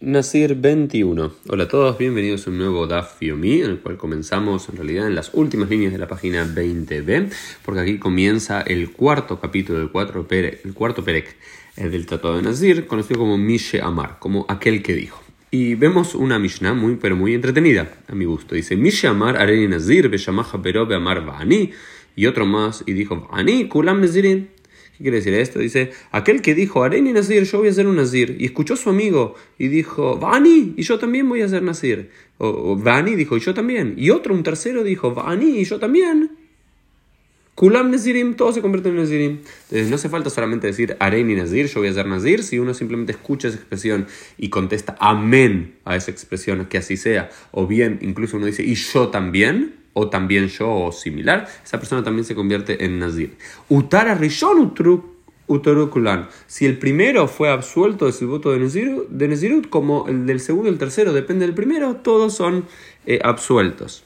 Nasir 21. Hola a todos, bienvenidos a un nuevo Daf Yomi, en el cual comenzamos en realidad en las últimas líneas de la página 20b, porque aquí comienza el cuarto capítulo del perek, el cuarto perek del Tratado de Nasir, conocido como Mishe Amar, como aquel que dijo. Y vemos una Mishnah muy, pero muy entretenida, a mi gusto. Dice, Mishe Amar Areni Nazir, Beshamaha Pero Amar Vani, y otro más, y dijo, Vani, Kulam Nazirin. ¿Qué quiere decir esto? Dice, aquel que dijo, Areni Nazir, yo voy a ser un Nazir. Y escuchó a su amigo y dijo, Vani, y yo también voy a ser Nazir. O, Vani dijo, y yo también. Y otro, un tercero, dijo, Vani, y yo también. Kulam Nazirim, todo se convierte en Nazirim. Entonces no hace falta solamente decir Areni Nazir, yo voy a ser Nazir. Si uno simplemente escucha esa expresión y contesta Amén a esa expresión, que así sea. O bien, incluso uno dice, y yo también o también yo o similar, esa persona también se convierte en Nazir. Utara Rishon Utorukulan. Si el primero fue absuelto de su voto de Nazirut, de como el del segundo y el tercero depende del primero, todos son eh, absueltos.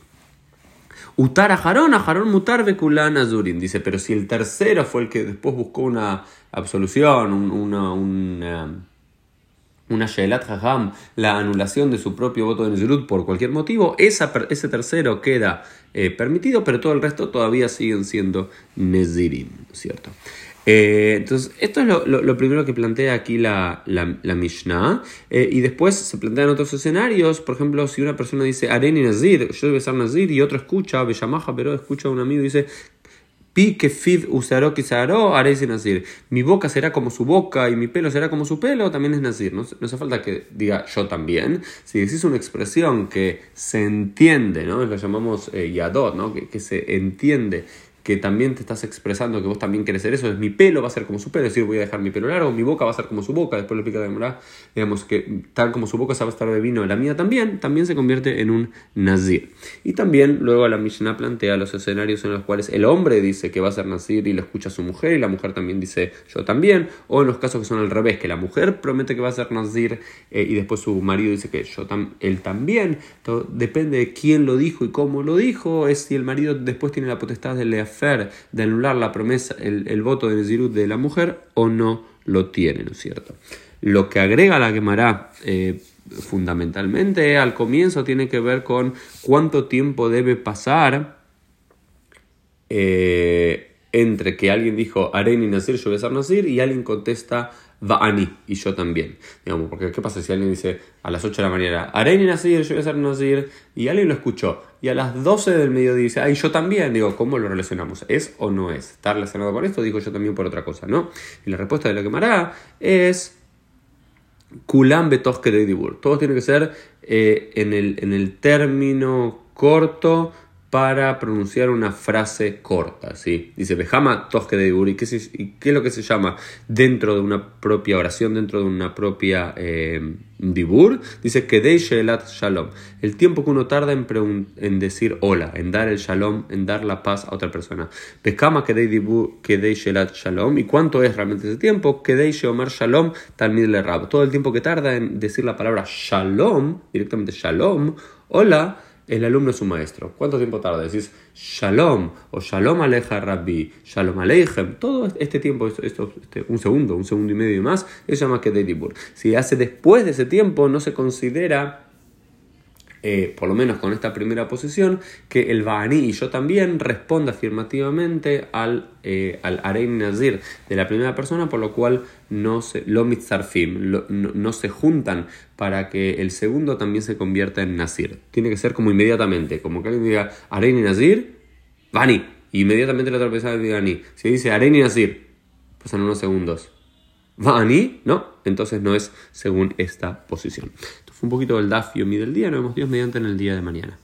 Utara Jarón, a Jarón Mutar Bekulan Azurin. Dice, pero si el tercero fue el que después buscó una absolución, una, una una Shelat Hajam, la anulación de su propio voto de Nezirut por cualquier motivo, esa, ese tercero queda eh, permitido, pero todo el resto todavía siguen siendo Nezirim, ¿cierto? Eh, entonces, esto es lo, primero que plantea aquí la, la, Mishnah. Eh, y después se plantean otros escenarios. Por ejemplo, si una persona dice Areni Nazir, yo debe ser Nazir, y otro escucha, Bellamaja, pero escucha a un amigo y dice Pi que fiv usaró quizaró haréis Nazir. Mi boca será como su boca y mi pelo será como su pelo, también es Nazir. No, no hace falta que diga yo también. Si decís una expresión que se entiende, ¿no? Lo llamamos eh, yadot, ¿no? Que, que se entiende que también te estás expresando que vos también querés ser eso, es mi pelo va a ser como su pelo, es decir, voy a dejar mi pelo largo, mi boca va a ser como su boca, después lo explica de digamos que tal como su boca se va a estar de vino, la mía también, también se convierte en un nazir. Y también luego la Mishnah plantea los escenarios en los cuales el hombre dice que va a ser nazir y lo escucha su mujer y la mujer también dice yo también, o en los casos que son al revés, que la mujer promete que va a ser nazir eh, y después su marido dice que yo él también, Todo, depende de quién lo dijo y cómo lo dijo, es si el marido después tiene la potestad de leer de anular la promesa, el, voto de Nezirut de la mujer o no lo tiene, ¿no es cierto? Lo que agrega la quemará eh, fundamentalmente al comienzo tiene que ver con cuánto tiempo debe pasar eh, entre que alguien dijo Areni Nasir, yo voy a ser Nasir, y alguien contesta Va'ani, y yo también. Digamos, porque ¿qué pasa si alguien dice a las 8 de la mañana, Areni Nasir, yo voy a ser Nasir, y alguien lo escuchó, y a las 12 del mediodía dice, ay, yo también, digo, ¿cómo lo relacionamos? ¿Es o no es? ¿Está relacionado con esto? Digo yo también por otra cosa, ¿no? Y la respuesta de la quemará es Kulam Betoske de Dibur. Todo tiene que ser eh, en, el, en el término corto para pronunciar una frase corta. ¿sí? Dice Bejama Toske de Dibur. ¿Y qué, qué, es lo que se llama dentro de una propia oración, dentro de una propia eh, Dibur? Dice Kedei Shelat Shalom. El tiempo que uno tarda en, en, decir hola, en dar el Shalom, en dar la paz a otra persona. Bejama Kedei Dibur, Kedei Shelat Shalom. ¿Y cuánto es realmente ese tiempo? Kedei Sheomar Shalom, Talmid le Rab. Todo el tiempo que tarda en decir la palabra Shalom, directamente Shalom, hola el alumno es su maestro. ¿Cuánto tiempo tarda? Decís Shalom o Shalom Aleja Rabbi, Shalom Aleichem. Todo este tiempo, esto, este, un segundo, un segundo y medio más, se llama Kededibur. Si hace después de ese tiempo, no se considera eh, por lo menos con esta primera posición, que el Ba'ani y yo también responda afirmativamente al, eh, al Arein Nazir de la primera persona, por lo cual no se, lo mitzarfim, no, se juntan para que el segundo también se convierta en Nazir. Tiene que ser como inmediatamente, como que alguien diga Arein Nazir, Bani, inmediatamente la otra persona diga Ani. Si dice Arein Nazir, pasan unos segundos. Bani, no, entonces no es según esta posición un poquito del Daf mi del día. Nos vemos Dios mediante en el día de mañana.